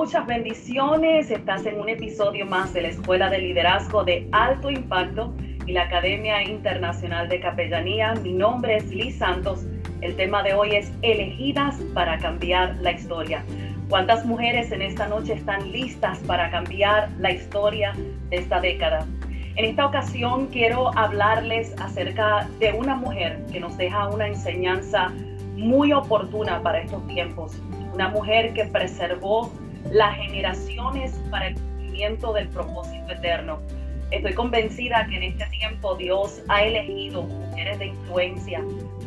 Muchas bendiciones. Estás en un episodio más de la Escuela de Liderazgo de Alto Impacto y la Academia Internacional de Capellanía. Mi nombre es Liz Santos. El tema de hoy es elegidas para cambiar la historia. ¿Cuántas mujeres en esta noche están listas para cambiar la historia de esta década? En esta ocasión quiero hablarles acerca de una mujer que nos deja una enseñanza muy oportuna para estos tiempos. Una mujer que preservó las generaciones para el cumplimiento del propósito eterno. Estoy convencida que en este tiempo Dios ha elegido mujeres de influencia,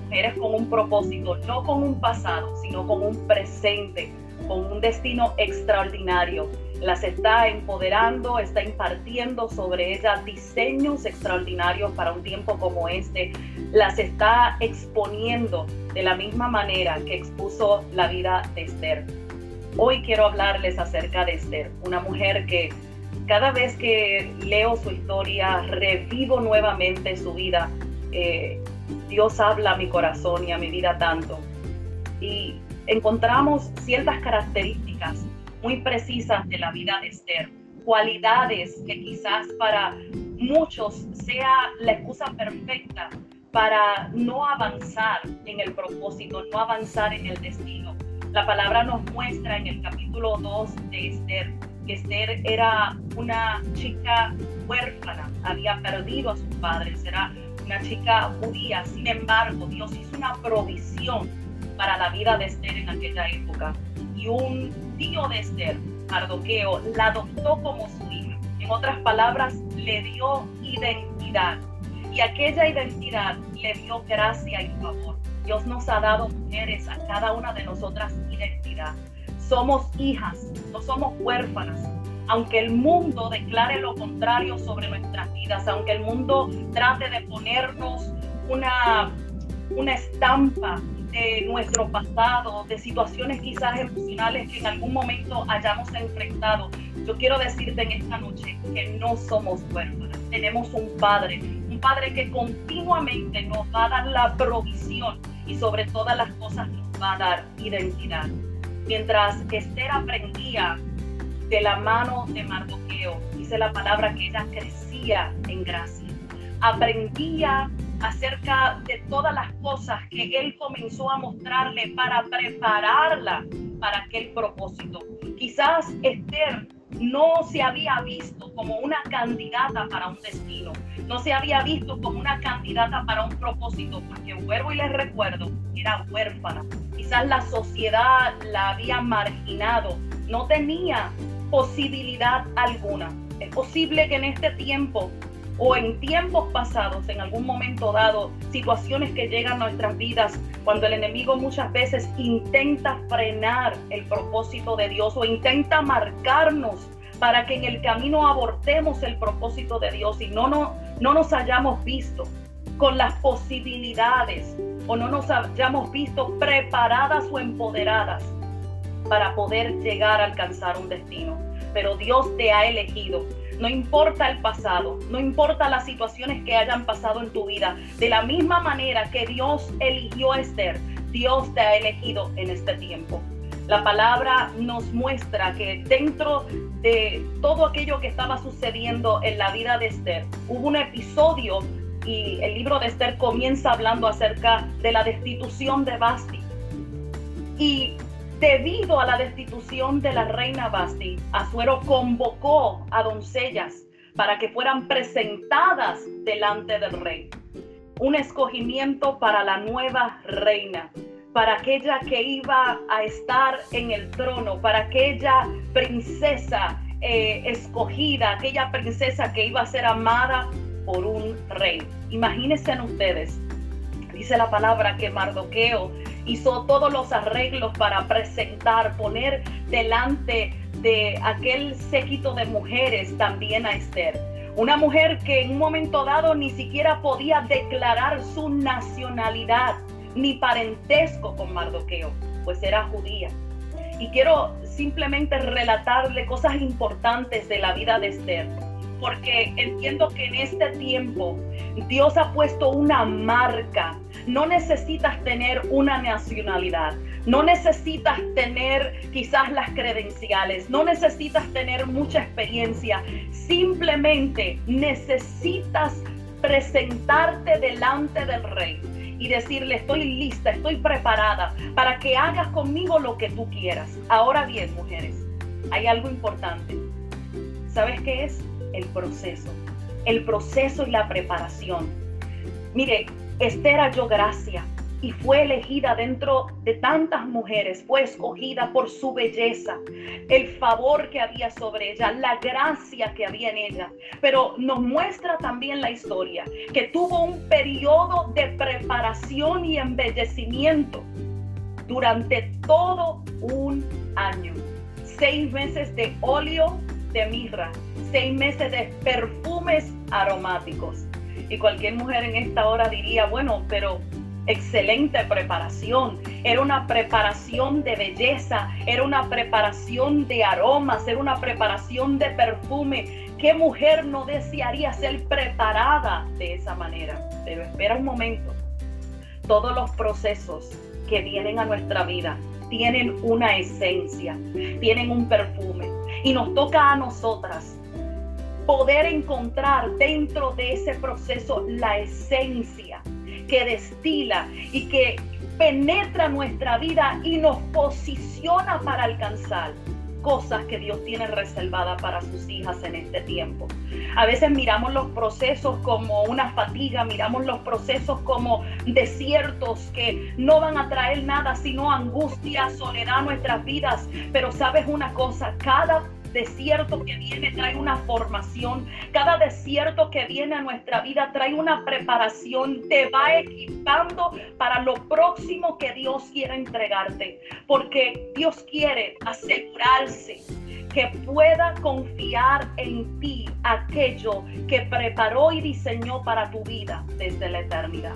mujeres con un propósito, no con un pasado, sino con un presente, con un destino extraordinario. Las está empoderando, está impartiendo sobre ellas diseños extraordinarios para un tiempo como este. Las está exponiendo de la misma manera que expuso la vida de Esther. Hoy quiero hablarles acerca de Esther, una mujer que cada vez que leo su historia, revivo nuevamente su vida. Eh, Dios habla a mi corazón y a mi vida tanto. Y encontramos ciertas características muy precisas de la vida de Esther, cualidades que quizás para muchos sea la excusa perfecta para no avanzar en el propósito, no avanzar en el destino. La palabra nos muestra en el capítulo 2 de Esther que Esther era una chica huérfana, había perdido a sus padres, era una chica judía. Sin embargo, Dios hizo una provisión para la vida de Esther en aquella época. Y un tío de Esther, Mardoqueo, la adoptó como su hija. En otras palabras, le dio identidad. Y aquella identidad le dio gracia y favor. Dios nos ha dado mujeres a cada una de nosotras identidad. Somos hijas, no somos huérfanas. Aunque el mundo declare lo contrario sobre nuestras vidas, aunque el mundo trate de ponernos una, una estampa de nuestro pasado, de situaciones quizás emocionales que en algún momento hayamos enfrentado, yo quiero decirte en esta noche que no somos huérfanas. Tenemos un Padre, un Padre que continuamente nos va a dar la provisión y sobre todas las cosas nos va a dar identidad. Mientras Esther aprendía de la mano de Mardoqueo, dice la palabra que ella crecía en gracia. Aprendía acerca de todas las cosas que él comenzó a mostrarle para prepararla para aquel propósito. Quizás Esther no se había visto como una candidata para un destino, no se había visto como una candidata para un propósito, porque vuelvo y les recuerdo, era huérfana. Quizás la sociedad la había marginado, no tenía posibilidad alguna. Es posible que en este tiempo o en tiempos pasados, en algún momento dado, situaciones que llegan a nuestras vidas, cuando el enemigo muchas veces intenta frenar el propósito de Dios o intenta marcarnos para que en el camino abortemos el propósito de Dios y no, no, no nos hayamos visto con las posibilidades o no nos hayamos visto preparadas o empoderadas para poder llegar a alcanzar un destino. Pero Dios te ha elegido no importa el pasado, no importa las situaciones que hayan pasado en tu vida, de la misma manera que Dios eligió a Esther, Dios te ha elegido en este tiempo. La palabra nos muestra que dentro de todo aquello que estaba sucediendo en la vida de Esther, hubo un episodio y el libro de Esther comienza hablando acerca de la destitución de Basti. Y Debido a la destitución de la reina Basti, Azuero convocó a doncellas para que fueran presentadas delante del rey. Un escogimiento para la nueva reina, para aquella que iba a estar en el trono, para aquella princesa eh, escogida, aquella princesa que iba a ser amada por un rey. Imagínense ustedes, dice la palabra que Mardoqueo hizo todos los arreglos para presentar, poner delante de aquel séquito de mujeres también a Esther. Una mujer que en un momento dado ni siquiera podía declarar su nacionalidad ni parentesco con Mardoqueo, pues era judía. Y quiero simplemente relatarle cosas importantes de la vida de Esther, porque entiendo que en este tiempo Dios ha puesto una marca. No necesitas tener una nacionalidad, no necesitas tener quizás las credenciales, no necesitas tener mucha experiencia, simplemente necesitas presentarte delante del rey y decirle, estoy lista, estoy preparada para que hagas conmigo lo que tú quieras. Ahora bien, mujeres, hay algo importante. ¿Sabes qué es? El proceso. El proceso y la preparación. Mire, Esther halló gracia y fue elegida dentro de tantas mujeres, fue escogida por su belleza, el favor que había sobre ella, la gracia que había en ella. Pero nos muestra también la historia que tuvo un periodo de preparación y embellecimiento durante todo un año. Seis meses de óleo de mirra, seis meses de perfumes aromáticos. Y cualquier mujer en esta hora diría, bueno, pero excelente preparación. Era una preparación de belleza, era una preparación de aromas, era una preparación de perfume. ¿Qué mujer no desearía ser preparada de esa manera? Pero espera un momento. Todos los procesos que vienen a nuestra vida tienen una esencia, tienen un perfume. Y nos toca a nosotras poder encontrar dentro de ese proceso la esencia que destila y que penetra nuestra vida y nos posiciona para alcanzar cosas que Dios tiene reservadas para sus hijas en este tiempo. A veces miramos los procesos como una fatiga, miramos los procesos como desiertos que no van a traer nada sino angustia, soledad a nuestras vidas. Pero sabes una cosa, cada desierto que viene trae una formación, cada desierto que viene a nuestra vida trae una preparación, te va equipando para lo próximo que Dios quiere entregarte, porque Dios quiere asegurarse que pueda confiar en ti aquello que preparó y diseñó para tu vida desde la eternidad.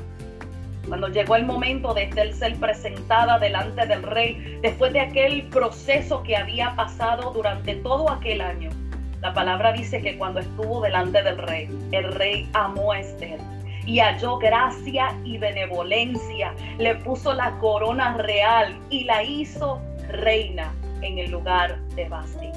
Cuando llegó el momento de ser presentada delante del rey, después de aquel proceso que había pasado durante todo aquel año, la palabra dice que cuando estuvo delante del rey, el rey amó a Esther y halló gracia y benevolencia, le puso la corona real y la hizo reina en el lugar de Basti.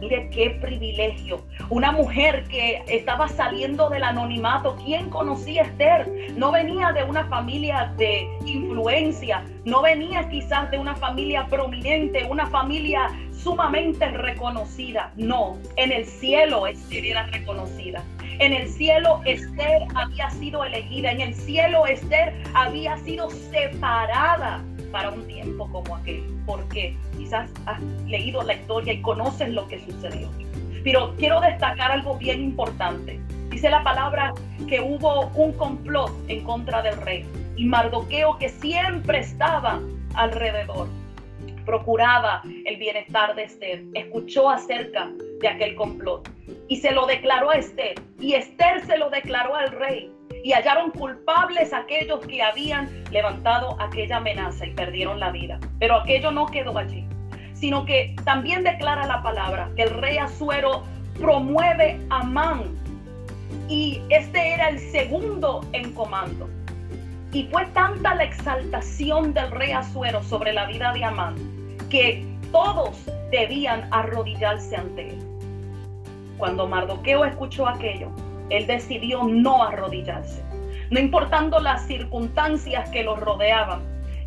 Mire qué privilegio. Una mujer que estaba saliendo del anonimato. ¿Quién conocía a Esther? No venía de una familia de influencia. No venía quizás de una familia prominente, una familia sumamente reconocida. No, en el cielo Esther era reconocida. En el cielo Esther había sido elegida. En el cielo Esther había sido separada para un tiempo como aquel, porque quizás has leído la historia y conoces lo que sucedió. Pero quiero destacar algo bien importante. Dice la palabra que hubo un complot en contra del rey y Mardoqueo que siempre estaba alrededor, procuraba el bienestar de Esther, escuchó acerca de aquel complot y se lo declaró a Esther y Esther se lo declaró al rey y hallaron culpables aquellos que habían levantado aquella amenaza y perdieron la vida. Pero aquello no quedó allí, sino que también declara la palabra que el rey Azuero promueve a Amán y este era el segundo en comando. Y fue tanta la exaltación del rey Azuero sobre la vida de Amán que todos debían arrodillarse ante él. Cuando Mardoqueo escuchó aquello, él decidió no arrodillarse, no importando las circunstancias que lo rodeaban.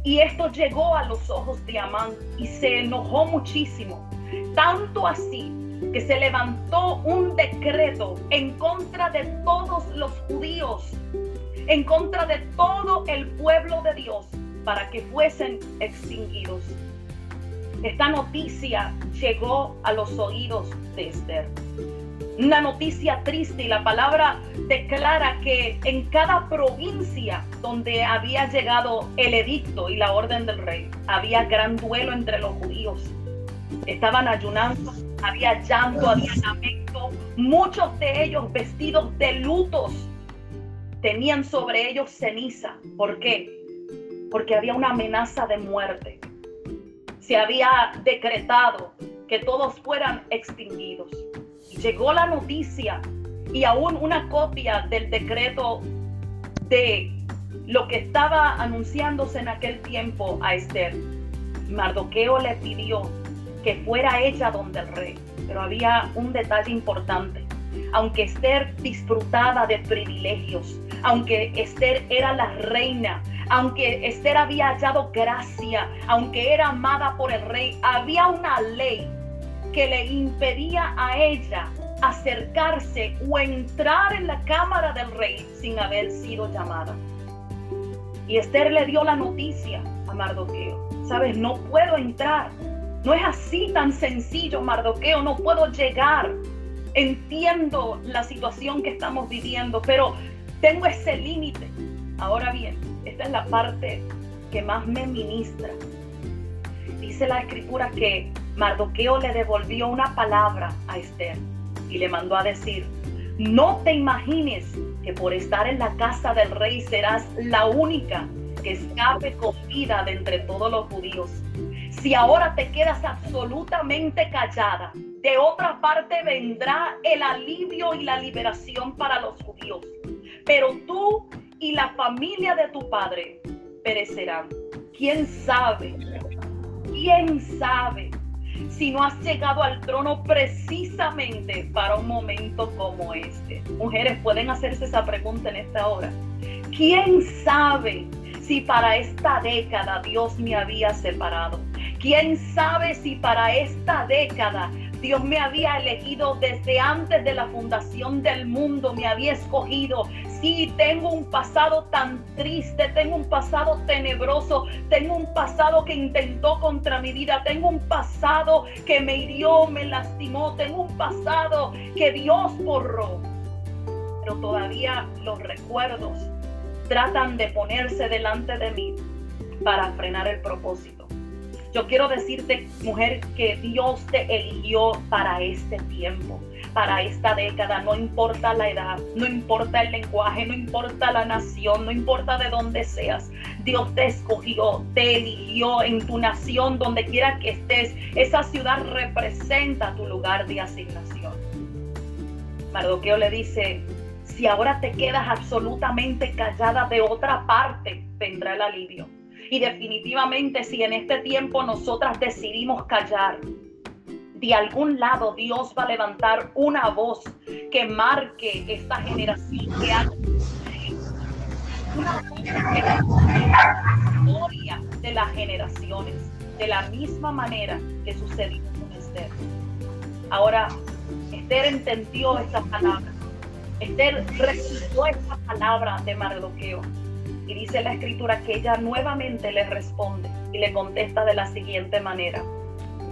Y esto llegó a los ojos de Amán y se enojó muchísimo, tanto así que se levantó un decreto en contra de todos los judíos, en contra de todo el pueblo de Dios, para que fuesen extinguidos. Esta noticia llegó a los oídos de Esther. Una noticia triste y la palabra declara que en cada provincia donde había llegado el edicto y la orden del rey, había gran duelo entre los judíos. Estaban ayunando, había llanto, había lamento. Muchos de ellos vestidos de lutos tenían sobre ellos ceniza. ¿Por qué? Porque había una amenaza de muerte se había decretado que todos fueran extinguidos. Llegó la noticia y aún una copia del decreto de lo que estaba anunciándose en aquel tiempo a Esther. Mardoqueo le pidió que fuera ella donde el rey, pero había un detalle importante. Aunque Esther disfrutaba de privilegios, aunque Esther era la reina, aunque Esther había hallado gracia, aunque era amada por el rey, había una ley que le impedía a ella acercarse o entrar en la cámara del rey sin haber sido llamada. Y Esther le dio la noticia a Mardoqueo. Sabes, no puedo entrar. No es así tan sencillo, Mardoqueo, no puedo llegar. Entiendo la situación que estamos viviendo, pero tengo ese límite. Ahora bien, esta es la parte que más me ministra. Dice la escritura que Mardoqueo le devolvió una palabra a Esther y le mandó a decir, no te imagines que por estar en la casa del rey serás la única que escape con vida de entre todos los judíos. Si ahora te quedas absolutamente callada, de otra parte vendrá el alivio y la liberación para los judíos. Pero tú y la familia de tu padre perecerán. ¿Quién sabe? ¿Quién sabe si no has llegado al trono precisamente para un momento como este? Mujeres pueden hacerse esa pregunta en esta hora. ¿Quién sabe si para esta década Dios me había separado? ¿Quién sabe si para esta década Dios me había elegido desde antes de la fundación del mundo, me había escogido. Sí, tengo un pasado tan triste, tengo un pasado tenebroso, tengo un pasado que intentó contra mi vida, tengo un pasado que me hirió, me lastimó, tengo un pasado que Dios borró. Pero todavía los recuerdos tratan de ponerse delante de mí para frenar el propósito. Yo quiero decirte, mujer, que Dios te eligió para este tiempo, para esta década. No importa la edad, no importa el lenguaje, no importa la nación, no importa de dónde seas. Dios te escogió, te eligió en tu nación, donde quiera que estés. Esa ciudad representa tu lugar de asignación. Mardoqueo le dice, si ahora te quedas absolutamente callada de otra parte, vendrá el alivio. Y definitivamente si en este tiempo nosotras decidimos callar, de algún lado Dios va a levantar una voz que marque esta generación que ha historia de las generaciones, de la misma manera que sucedió con Esther. Ahora, Esther entendió esta palabra. Esther recibió esta palabra de Mardoqueo y dice la escritura que ella nuevamente le responde y le contesta de la siguiente manera.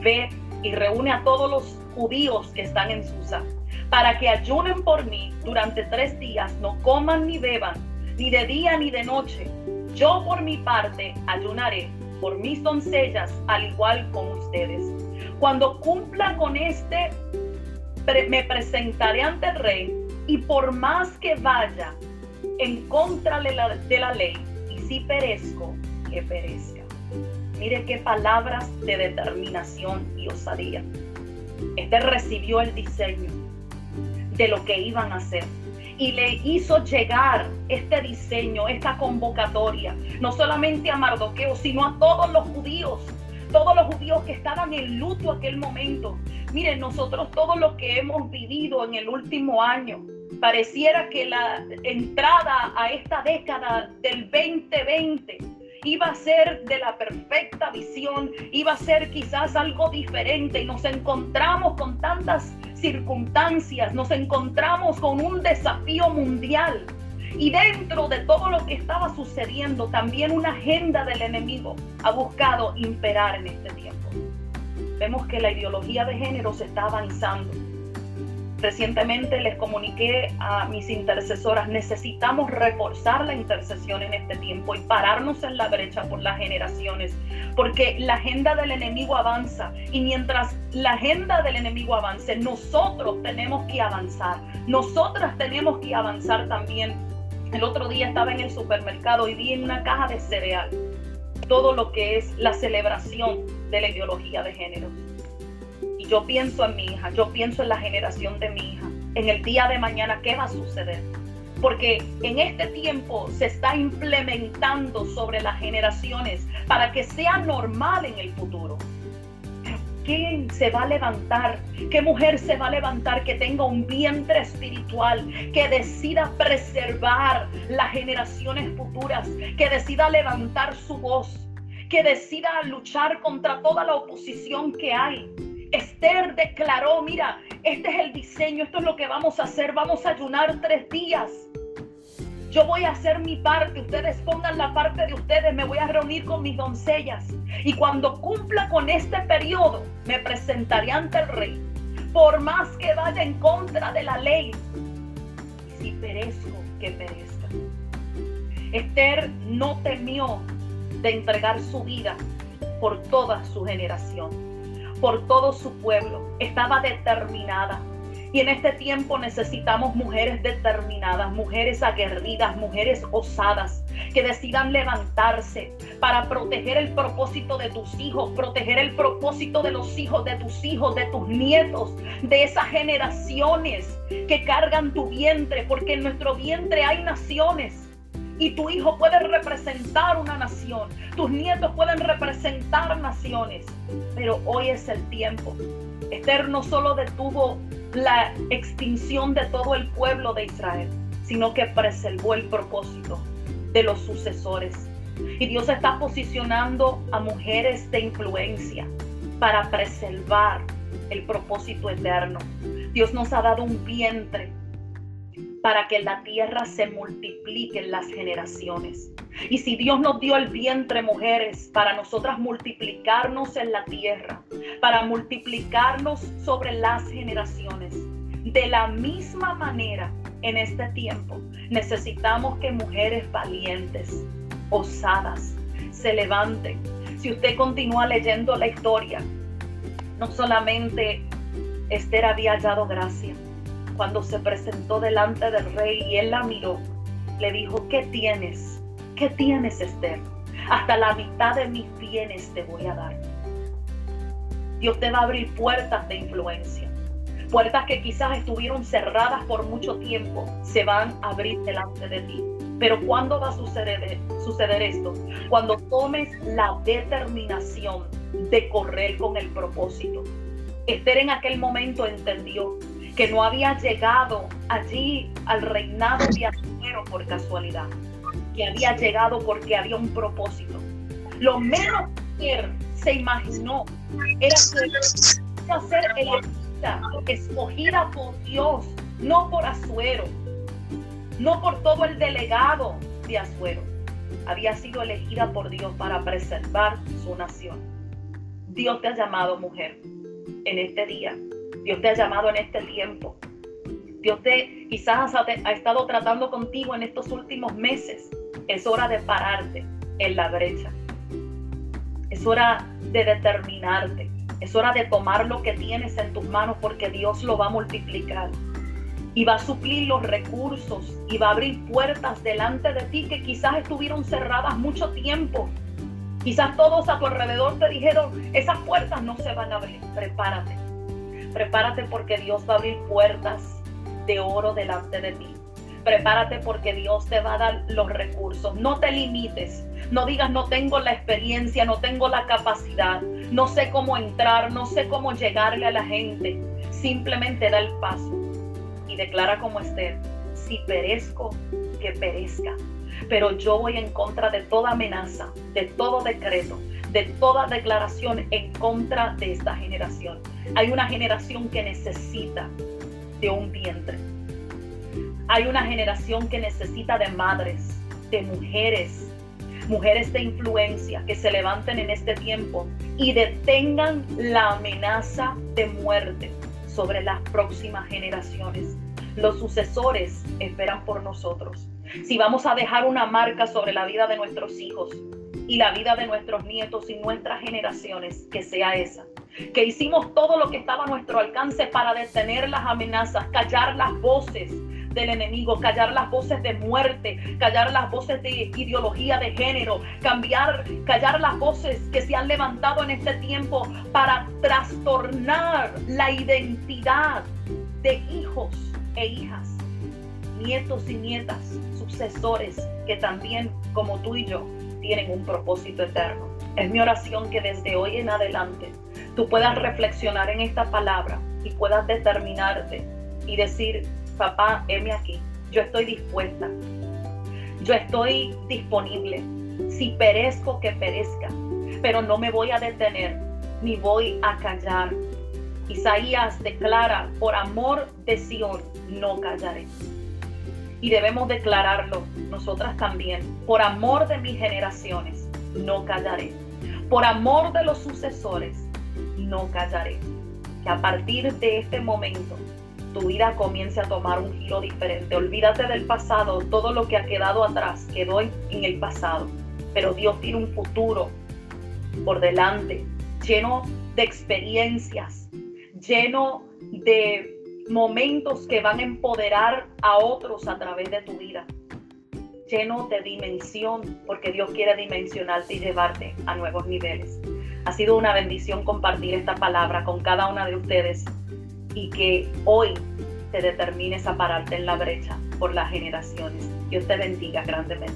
Ve y reúne a todos los judíos que están en Susa para que ayunen por mí durante tres días, no coman ni beban, ni de día ni de noche. Yo por mi parte ayunaré por mis doncellas al igual con ustedes. Cuando cumpla con este, me presentaré ante el rey y por más que vaya en contra de la, de la ley y si perezco, que perezca. Mire qué palabras de determinación y osadía. Este recibió el diseño de lo que iban a hacer y le hizo llegar este diseño, esta convocatoria, no solamente a Mardoqueo, sino a todos los judíos, todos los judíos que estaban en luto aquel momento. Miren, nosotros todos los que hemos vivido en el último año, pareciera que la entrada a esta década del 2020 iba a ser de la perfecta visión, iba a ser quizás algo diferente y nos encontramos con tantas circunstancias, nos encontramos con un desafío mundial. Y dentro de todo lo que estaba sucediendo, también una agenda del enemigo ha buscado imperar en este tiempo. Vemos que la ideología de género se está avanzando Recientemente les comuniqué a mis intercesoras, necesitamos reforzar la intercesión en este tiempo y pararnos en la brecha por las generaciones, porque la agenda del enemigo avanza y mientras la agenda del enemigo avance, nosotros tenemos que avanzar, nosotras tenemos que avanzar también. El otro día estaba en el supermercado y vi en una caja de cereal todo lo que es la celebración de la ideología de género yo pienso en mi hija, yo pienso en la generación de mi hija, en el día de mañana, ¿qué va a suceder? Porque en este tiempo se está implementando sobre las generaciones para que sea normal en el futuro. ¿quién se va a levantar? ¿Qué mujer se va a levantar que tenga un vientre espiritual, que decida preservar las generaciones futuras, que decida levantar su voz, que decida luchar contra toda la oposición que hay? Esther declaró, mira, este es el diseño, esto es lo que vamos a hacer, vamos a ayunar tres días. Yo voy a hacer mi parte, ustedes pongan la parte de ustedes, me voy a reunir con mis doncellas y cuando cumpla con este periodo me presentaré ante el rey, por más que vaya en contra de la ley. Y si perezco, que perezca. Esther no temió de entregar su vida por toda su generación por todo su pueblo. Estaba determinada. Y en este tiempo necesitamos mujeres determinadas, mujeres aguerridas, mujeres osadas, que decidan levantarse para proteger el propósito de tus hijos, proteger el propósito de los hijos de tus hijos, de tus nietos, de esas generaciones que cargan tu vientre, porque en nuestro vientre hay naciones y tu hijo puede representar una nación, tus nietos pueden representar naciones, pero hoy es el tiempo. Esther no solo detuvo la extinción de todo el pueblo de Israel, sino que preservó el propósito de los sucesores. Y Dios está posicionando a mujeres de influencia para preservar el propósito eterno. Dios nos ha dado un vientre para que la tierra se multiplique en las generaciones. Y si Dios nos dio el vientre, mujeres, para nosotras multiplicarnos en la tierra, para multiplicarnos sobre las generaciones, de la misma manera en este tiempo necesitamos que mujeres valientes, osadas, se levanten. Si usted continúa leyendo la historia, no solamente Esther había hallado gracia, cuando se presentó delante del rey y él la miró, le dijo, ¿qué tienes? ¿Qué tienes, Esther? Hasta la mitad de mis bienes te voy a dar. Dios te va a abrir puertas de influencia. Puertas que quizás estuvieron cerradas por mucho tiempo, se van a abrir delante de ti. Pero ¿cuándo va a suceder, suceder esto? Cuando tomes la determinación de correr con el propósito. Esther en aquel momento entendió que no había llegado allí al reinado de Asuero por casualidad, que había llegado porque había un propósito. Lo menos que él se imaginó era que iba a ser elegida, escogida por Dios, no por Asuero, no por todo el delegado de Asuero. Había sido elegida por Dios para preservar su nación. Dios te ha llamado mujer en este día Dios te ha llamado en este tiempo. Dios te quizás ha, estado tratando contigo en estos últimos meses. Es hora de pararte en la brecha. Es hora de determinarte. Es hora de tomar lo que tienes en tus manos porque Dios lo va a multiplicar. Y va a suplir los recursos y va a abrir puertas delante de ti que quizás estuvieron cerradas mucho tiempo. Quizás todos a tu alrededor te dijeron, esas puertas no se van a abrir. Prepárate Prepárate porque Dios va a abrir puertas de oro delante de ti. Prepárate porque Dios te va a dar los recursos. No te limites. No digas no tengo la experiencia, no tengo la capacidad, no sé cómo entrar, no sé cómo llegarle a la gente. Simplemente da el paso y declara como Esther, si perezco, que perezca. Pero yo voy en contra de toda amenaza, de todo decreto, de toda declaración en contra de esta generación. Hay una generación que necesita de un vientre. Hay una generación que necesita de madres, de mujeres, mujeres de influencia que se levanten en este tiempo y detengan la amenaza de muerte sobre las próximas generaciones. Los sucesores esperan por nosotros. Si vamos a dejar una marca sobre la vida de nuestros hijos y la vida de nuestros nietos y nuestras generaciones, que sea esa. Que hicimos todo lo que estaba a nuestro alcance para detener las amenazas, callar las voces del enemigo, callar las voces de muerte, callar las voces de ideología de género, cambiar, callar las voces que se han levantado en este tiempo para trastornar la identidad de hijos e hijas, nietos y nietas, sucesores que también, como tú y yo, tienen un propósito eterno. Es mi oración que desde hoy en adelante tú puedas reflexionar en esta palabra y puedas determinarte y decir, papá, heme aquí, yo estoy dispuesta, yo estoy disponible. Si perezco, que perezca, pero no me voy a detener ni voy a callar. Isaías declara, por amor de Sión, no callaré. Y debemos declararlo nosotras también, por amor de mis generaciones, no callaré. Por amor de los sucesores, no callaré. Que a partir de este momento tu vida comience a tomar un giro diferente. Olvídate del pasado, todo lo que ha quedado atrás quedó en, el pasado. Pero Dios tiene un futuro por delante, lleno de experiencias, lleno de momentos que van a empoderar a otros a través de tu vida, lleno de dimensión, porque Dios quiere dimensionarte y llevarte a nuevos niveles. Ha sido una bendición compartir esta palabra con cada una de ustedes y que hoy te determines a pararte en la brecha por las generaciones. Dios te bendiga grandemente.